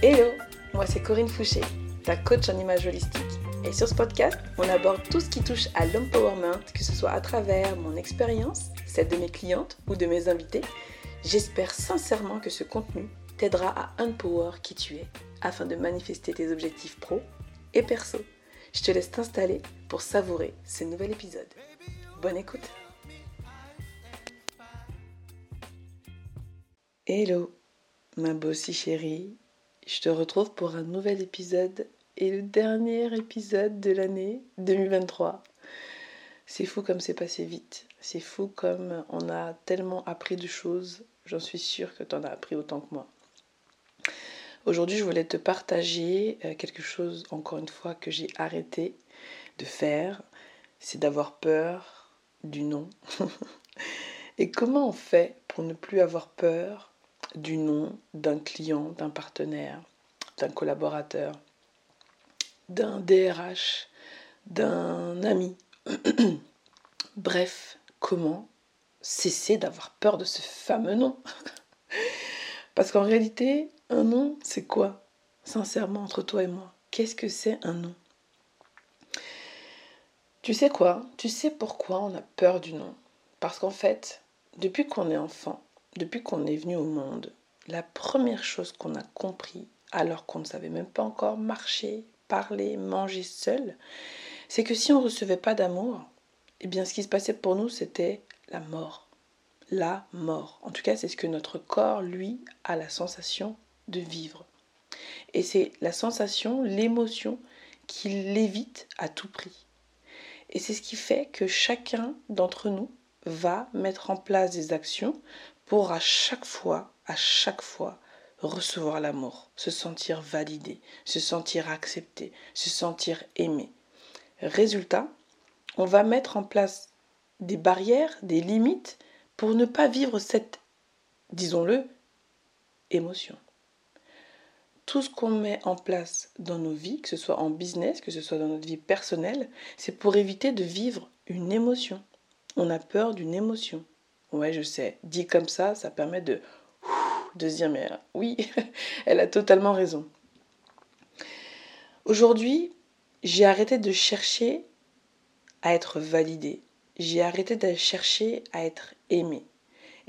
Hello, moi c'est Corinne Fouché, ta coach en image holistique. Et sur ce podcast, on aborde tout ce qui touche à l'empowerment, que ce soit à travers mon expérience, celle de mes clientes ou de mes invités. J'espère sincèrement que ce contenu t'aidera à empower qui tu es afin de manifester tes objectifs pro et perso. Je te laisse t'installer pour savourer ce nouvel épisode. Bonne écoute Hello, ma bossie chérie. Je te retrouve pour un nouvel épisode et le dernier épisode de l'année 2023. C'est fou comme c'est passé vite. C'est fou comme on a tellement appris de choses. J'en suis sûre que tu en as appris autant que moi. Aujourd'hui, je voulais te partager euh, quelque chose, encore une fois, que j'ai arrêté de faire. C'est d'avoir peur du non. Et comment on fait pour ne plus avoir peur du nom d'un client, d'un partenaire, d'un collaborateur, d'un DRH, d'un ami. Bref, comment cesser d'avoir peur de ce fameux nom? Parce qu'en réalité, un nom, c'est quoi Sincèrement, entre toi et moi, qu'est-ce que c'est un nom? Tu sais quoi? Tu sais pourquoi on a peur du nom? Parce qu'en fait, depuis qu'on est enfant, depuis qu'on est venu au monde, la première chose qu'on a compris, alors qu'on ne savait même pas encore marcher, parler, manger seul, c'est que si on ne recevait pas d'amour, eh bien ce qui se passait pour nous, c'était la mort. La mort. En tout cas, c'est ce que notre corps, lui, a la sensation de vivre. Et c'est la sensation, l'émotion qui l'évite à tout prix. Et c'est ce qui fait que chacun d'entre nous va mettre en place des actions pour à chaque fois, à chaque fois, recevoir l'amour, se sentir validé, se sentir accepté, se sentir aimé. Résultat, on va mettre en place des barrières, des limites pour ne pas vivre cette, disons-le, émotion. Tout ce qu'on met en place dans nos vies, que ce soit en business, que ce soit dans notre vie personnelle, c'est pour éviter de vivre une émotion. On a peur d'une émotion. Ouais, je sais. Dit comme ça, ça permet de, de se dire, mais oui, elle a totalement raison. Aujourd'hui, j'ai arrêté de chercher à être validée. J'ai arrêté de chercher à être aimée.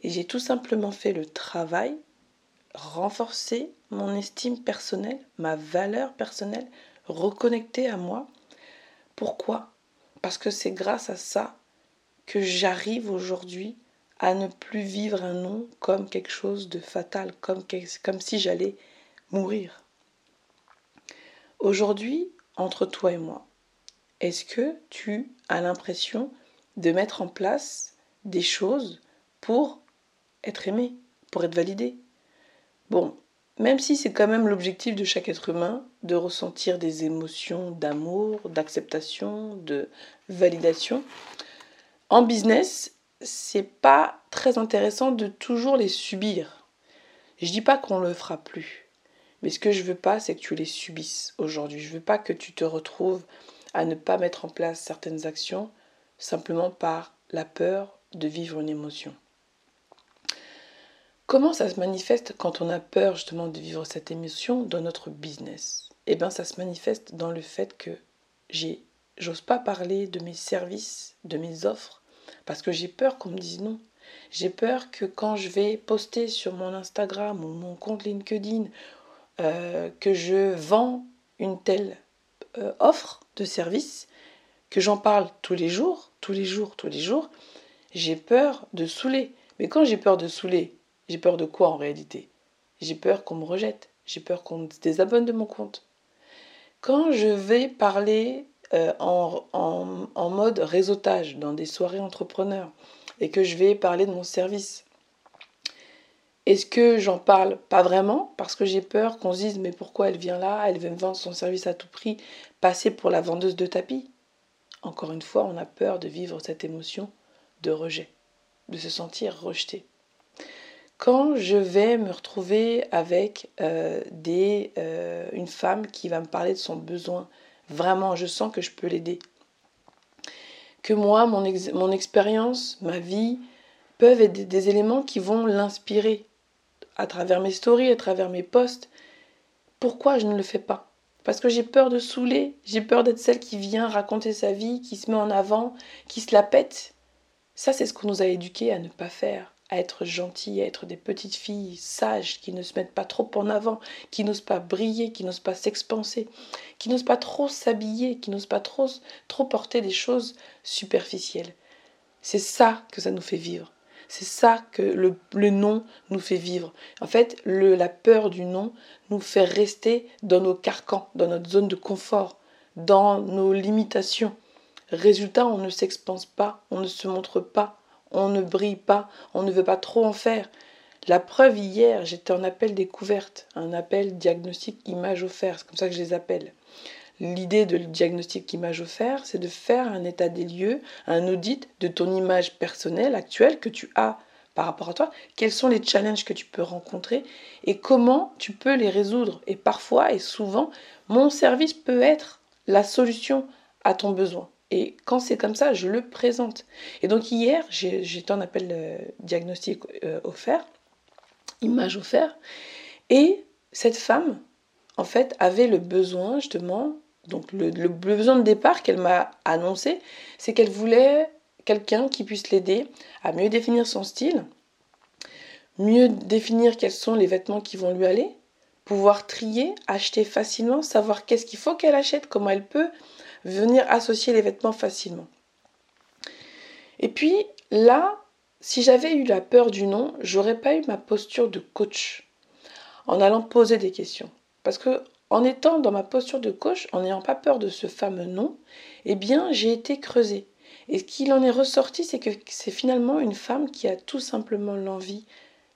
Et j'ai tout simplement fait le travail, renforcer mon estime personnelle, ma valeur personnelle, reconnecter à moi. Pourquoi? Parce que c'est grâce à ça que j'arrive aujourd'hui à ne plus vivre un nom comme quelque chose de fatal, comme, comme si j'allais mourir. Aujourd'hui, entre toi et moi, est-ce que tu as l'impression de mettre en place des choses pour être aimé, pour être validé? Bon, même si c'est quand même l'objectif de chaque être humain de ressentir des émotions d'amour, d'acceptation, de validation, en business, c'est pas très intéressant de toujours les subir. Je dis pas qu'on le fera plus. Mais ce que je veux pas, c'est que tu les subisses aujourd'hui. Je veux pas que tu te retrouves à ne pas mettre en place certaines actions simplement par la peur de vivre une émotion. Comment ça se manifeste quand on a peur justement de vivre cette émotion dans notre business? Eh bien, ça se manifeste dans le fait que j'ai, j'ose pas parler de mes services, de mes offres, parce que j'ai peur qu'on me dise non. J'ai peur que quand je vais poster sur mon Instagram ou mon compte LinkedIn euh, que je vends une telle euh, offre de service, que j'en parle tous les jours, tous les jours, tous les jours, j'ai peur de saouler. Mais quand j'ai peur de saouler, j'ai peur de quoi en réalité? J'ai peur qu'on me rejette, j'ai peur qu'on me désabonne de mon compte. Quand je vais parler euh, en, mode réseautage dans des soirées entrepreneurs et que je vais parler de mon service. Est-ce que j'en parle Pas vraiment, parce que j'ai peur qu'on se dise mais pourquoi elle vient là, elle veut me vendre son service à tout prix, passer pour la vendeuse de tapis. Encore une fois, on a peur de vivre cette émotion de rejet, de se sentir rejeté. Quand je vais me retrouver avec euh, des, euh, une femme qui va me parler de son besoin Vraiment, je sens que je peux l'aider. Que moi, mon, mon expérience, ma vie, peuvent être des, éléments qui vont l'inspirer à travers mes stories, à travers mes posts. Pourquoi je ne le fais pas? Parce que j'ai peur de saouler, j'ai peur d'être celle qui vient raconter sa vie, qui se met en avant, qui se la pète. Ça, c'est ce qu'on nous a éduqués à ne pas faire, à être gentils, à être des petites filles sages, qui ne se mettent pas trop en avant, qui n'osent pas briller, qui n'osent pas s'expanser, qui n'osent pas trop s'habiller, qui n'osent pas trop, trop porter des choses superficielles. C'est ça que ça nous fait vivre. C'est ça que le, le, non nous fait vivre. En fait, le, la peur du non nous fait rester dans nos carcans, dans notre zone de confort, dans nos limitations. Résultat, on ne s'expanse pas, on ne se montre pas, on ne brille pas, on ne veut pas trop en faire. La preuve, hier, j'étais en appel découverte, un appel diagnostic image offert, c'est comme ça que je les appelle. L'idée de diagnostic image offert, c'est de faire un état des lieux, un audit de ton image personnelle actuelle que tu as par rapport à toi, quels sont les challenges que tu peux rencontrer et comment tu peux les résoudre? Et parfois et souvent, mon service peut être la solution à ton besoin. Et quand c'est comme ça, je le présente. Et donc hier, j'étais en appel diagnostic euh, offert, image offert, et cette femme, en fait, avait le besoin justement, donc le, le besoin de départ qu'elle m'a annoncé, c'est qu'elle voulait quelqu'un qui puisse l'aider à mieux définir son style, mieux définir quels sont les vêtements qui vont lui aller, pouvoir trier, acheter facilement, savoir qu'est-ce qu'il faut qu'elle achète, comment elle peut venir associer les vêtements facilement. Et puis là, si j'avais eu la peur du non, j'aurais pas eu ma posture de coach en allant poser des questions. Parce que en étant dans ma posture de coach, en n'ayant pas peur de ce fameux non, eh bien, j'ai été creusée. Et ce qu'il en est ressorti, c'est que c'est finalement une femme qui a tout simplement l'envie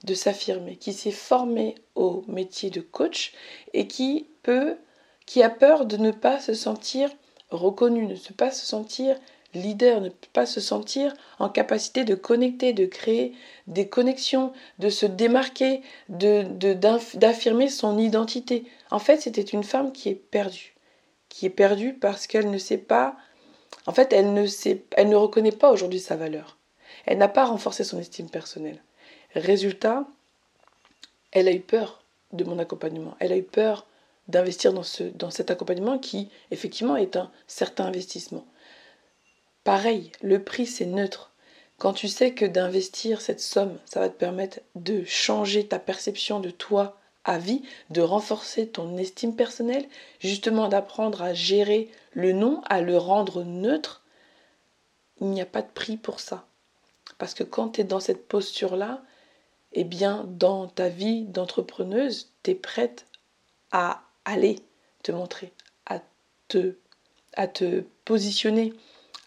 de s'affirmer, qui s'est formée au métier de coach et qui peut, qui a peur de ne pas se sentir reconnu, ne pas se sentir leader, ne pas se sentir en capacité de connecter, de créer des connexions, de se démarquer, d'affirmer de, son identité. En fait, c'était une femme qui est perdue, qui est perdue parce qu'elle ne sait pas, en fait, elle ne, sait, elle ne reconnaît pas aujourd'hui sa valeur. Elle n'a pas renforcé son estime personnelle. Résultat, elle a eu peur de mon accompagnement. Elle a eu peur d'investir dans, ce, dans cet accompagnement qui, effectivement, est un certain investissement. Pareil, le prix, c'est neutre. Quand tu sais que d'investir cette somme, ça va te permettre de changer ta perception de toi à vie, de renforcer ton estime personnelle, justement d'apprendre à gérer le non, à le rendre neutre, il n'y a pas de prix pour ça. Parce que quand tu es dans cette posture-là, eh bien, dans ta vie d'entrepreneuse, tu es prête à aller te montrer, à te, positionner,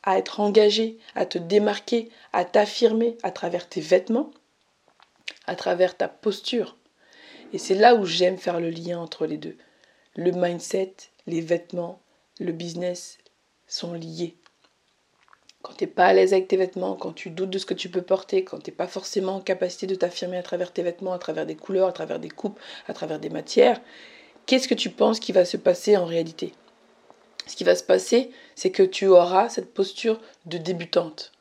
à être engagé, à te démarquer, à t'affirmer à travers tes vêtements, à travers ta posture. Et c'est là où j'aime faire le lien entre les deux. Le mindset, les vêtements, le business sont liés. Quand tu n'es pas à l'aise avec tes vêtements, quand tu doutes de ce que tu peux porter, quand tu n'es pas forcément en capacité de t'affirmer à travers tes vêtements, à travers des couleurs, à travers des coupes, à travers des matières, qu'est-ce que tu penses qui va se passer en réalité? Ce qui va se passer, c'est que tu auras cette posture de débutante.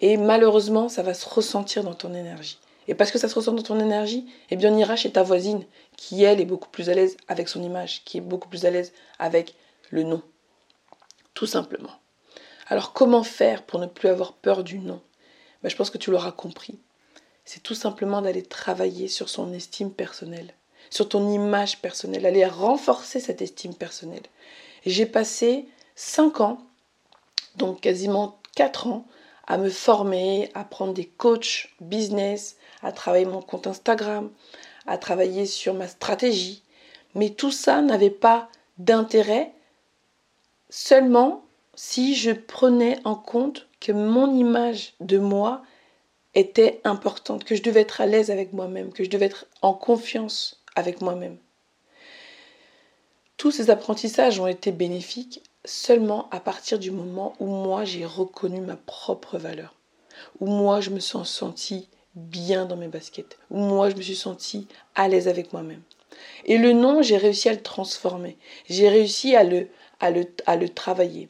Et malheureusement, ça va se ressentir dans ton énergie. Et parce que ça se ressent dans ton énergie, eh bien on ira chez ta voisine, qui elle est beaucoup plus à l'aise avec son image, qui est beaucoup plus à l'aise avec le nom. Tout simplement. Alors comment faire pour ne plus avoir peur du nom? Ben, Je pense que tu l'auras compris. C'est tout simplement d'aller travailler sur son estime personnelle sur ton image personnelle, aller renforcer cette estime personnelle. J'ai passé 5 ans, donc quasiment 4 ans, à me former, à prendre des coachs business, à travailler mon compte Instagram, à travailler sur ma stratégie. Mais tout ça n'avait pas d'intérêt seulement si je prenais en compte que mon image de moi était importante, que je devais être à l'aise avec moi-même, que je devais être en confiance avec moi-même. Tous ces apprentissages ont été bénéfiques seulement à partir du moment où moi j'ai reconnu ma propre valeur, où moi je me sens senti bien dans mes baskets, où moi je me suis senti à l'aise avec moi-même. Et le nom, j'ai réussi à le transformer, j'ai réussi à le, à le, à le travailler.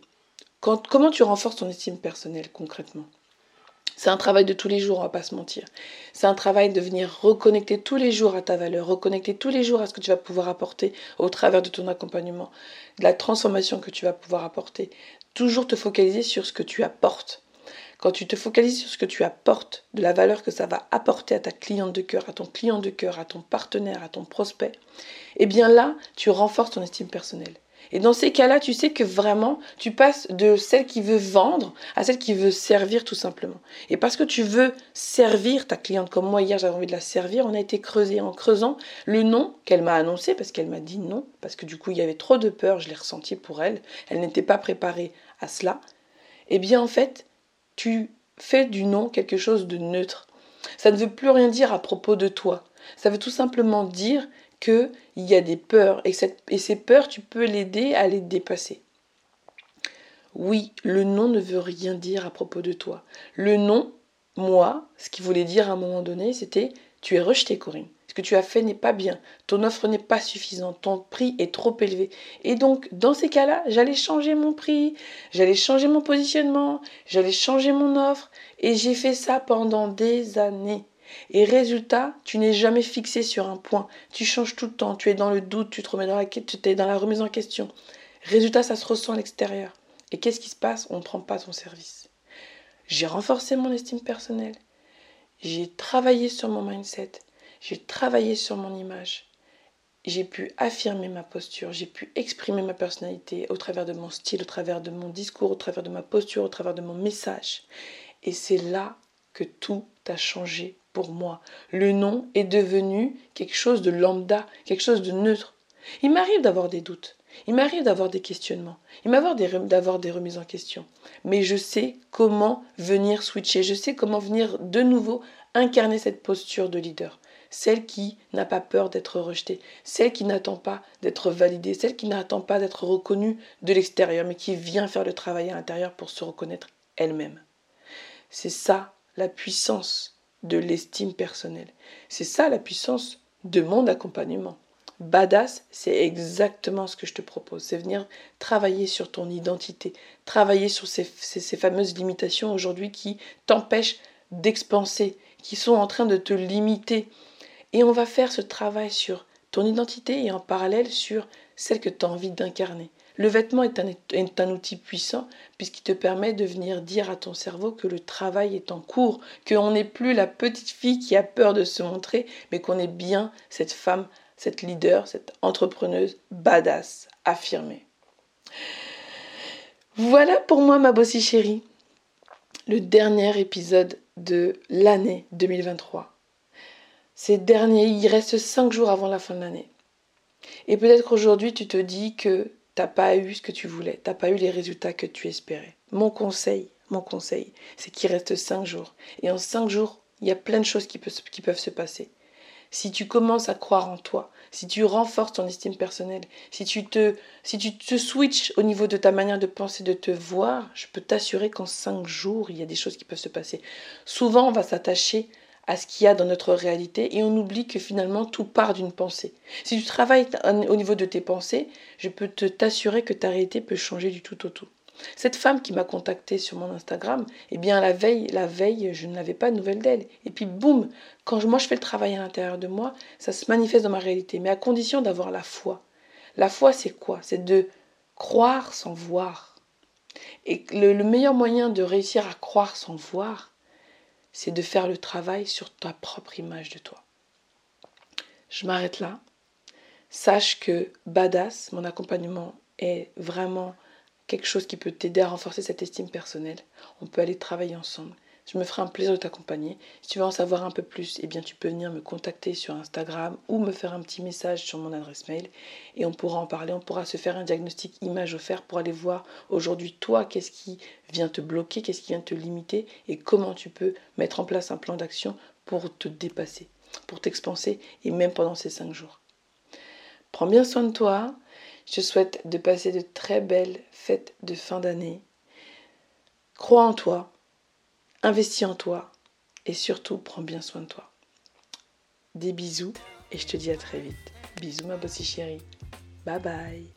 Quand, comment tu renforces ton estime personnelle concrètement? C'est un travail de tous les jours, on va pas se mentir. C'est un travail de venir reconnecter tous les jours à ta valeur, reconnecter tous les jours à ce que tu vas pouvoir apporter au travers de ton accompagnement, de la transformation que tu vas pouvoir apporter. Toujours te focaliser sur ce que tu apportes. Quand tu te focalises sur ce que tu apportes, de la valeur que ça va apporter à ta cliente de cœur, à ton client de cœur, à ton partenaire, à ton prospect, eh bien là, tu renforces ton estime personnelle. Et dans ces cas-là, tu sais que vraiment, tu passes de celle qui veut vendre à celle qui veut servir tout simplement. Et parce que tu veux servir ta cliente, comme moi hier j'avais envie de la servir, on a été creusé en creusant le nom qu'elle m'a annoncé, parce qu'elle m'a dit non, parce que du coup il y avait trop de peur, je l'ai ressenti pour elle, elle n'était pas préparée à cela. Eh bien en fait, tu fais du nom quelque chose de neutre. Ça ne veut plus rien dire à propos de toi. Ça veut tout simplement dire qu'il y a des peurs et, et ces peurs, tu peux l'aider à les dépasser. Oui, le nom ne veut rien dire à propos de toi. Le nom, moi, ce qu'il voulait dire à un moment donné, c'était tu es rejeté, Corinne. Ce que tu as fait n'est pas bien. Ton offre n'est pas suffisante. Ton prix est trop élevé. Et donc, dans ces cas-là, j'allais changer mon prix, j'allais changer mon positionnement, j'allais changer mon offre. Et j'ai fait ça pendant des années. Et résultat, tu n'es jamais fixé sur un point. Tu changes tout le temps. Tu es dans le doute, tu te remets dans la, tu es dans la remise en question. Résultat, ça se ressent à l'extérieur. Et qu'est-ce qui se passe? On ne prend pas ton service. J'ai renforcé mon estime personnelle. J'ai travaillé sur mon mindset. J'ai travaillé sur mon image. J'ai pu affirmer ma posture, j'ai pu exprimer ma personnalité au travers de mon style, au travers de mon discours, au travers de ma posture, au travers de mon message. Et c'est là que tout a changé pour moi. Le nom est devenu quelque chose de lambda, quelque chose de neutre. Il m'arrive d'avoir des doutes, il m'arrive d'avoir des questionnements, il m'arrive d'avoir des remises en question. Mais je sais comment venir switcher, je sais comment venir de nouveau incarner cette posture de leader. Celle qui n'a pas peur d'être rejetée, celle qui n'attend pas d'être validée, celle qui n'attend pas d'être reconnue de l'extérieur, mais qui vient faire le travail à l'intérieur pour se reconnaître elle-même. C'est ça la puissance de l'estime personnelle. C'est ça la puissance de mon accompagnement. Badass, c'est exactement ce que je te propose. C'est venir travailler sur ton identité, travailler sur ces, fameuses limitations aujourd'hui qui t'empêchent d'expanser, qui sont en train de te limiter. Et on va faire ce travail sur ton identité et en parallèle sur celle que tu as envie d'incarner. Le vêtement est un, outil puissant puisqu'il te permet de venir dire à ton cerveau que le travail est en cours, qu'on n'est plus la petite fille qui a peur de se montrer, mais qu'on est bien cette femme, cette leader, cette entrepreneuse badass, affirmée. Voilà pour moi ma bossie chérie, le dernier épisode de l'année 2023. Ces derniers, il reste cinq jours avant la fin de l'année. Et peut-être qu'aujourd'hui tu te dis que t'as pas eu ce que tu voulais, t'as pas eu les résultats que tu espérais. Mon conseil, mon conseil, c'est qu'il reste cinq jours. Et en cinq jours, il y a plein de choses qui, peuvent se passer. Si tu commences à croire en toi, si tu renforces ton estime personnelle, si tu te, si tu te switches au niveau de ta manière de penser, de te voir, je peux t'assurer qu'en cinq jours, il y a des choses qui peuvent se passer. Souvent, on va s'attacher à ce qu'il y a dans notre réalité et on oublie que finalement tout part d'une pensée. Si tu travailles au niveau de tes pensées, je peux te t'assurer que ta réalité peut changer du tout au tout. Cette femme qui m'a contactée sur mon Instagram, eh bien la veille, la veille, je n'avais pas de nouvelles d'elle. Et puis boum, quand moi je fais le travail à l'intérieur de moi, ça se manifeste dans ma réalité, mais à condition d'avoir la foi. La foi, c'est quoi? C'est de croire sans voir. Et le meilleur moyen de réussir à croire sans voir, c'est de faire le travail sur ta propre image de toi. Je m'arrête là. Sache que Badass, mon accompagnement, est vraiment quelque chose qui peut t'aider à renforcer cette estime personnelle. On peut aller travailler ensemble. Je me ferai un plaisir de t'accompagner. Si tu veux en savoir un peu plus, eh bien tu peux venir me contacter sur Instagram ou me faire un petit message sur mon adresse mail et on pourra en parler. On pourra se faire un diagnostic image offert pour aller voir aujourd'hui toi qu'est-ce qui vient te bloquer, qu'est-ce qui vient te limiter et comment tu peux mettre en place un plan d'action pour te dépasser, pour t'expanser et même pendant ces cinq jours. Prends bien soin de toi. Je te souhaite de passer de très belles fêtes de fin d'année. Crois en toi, Investis en toi et surtout prends bien soin de toi. Des bisous et je te dis à très vite. Bisous ma bossy chérie. Bye bye.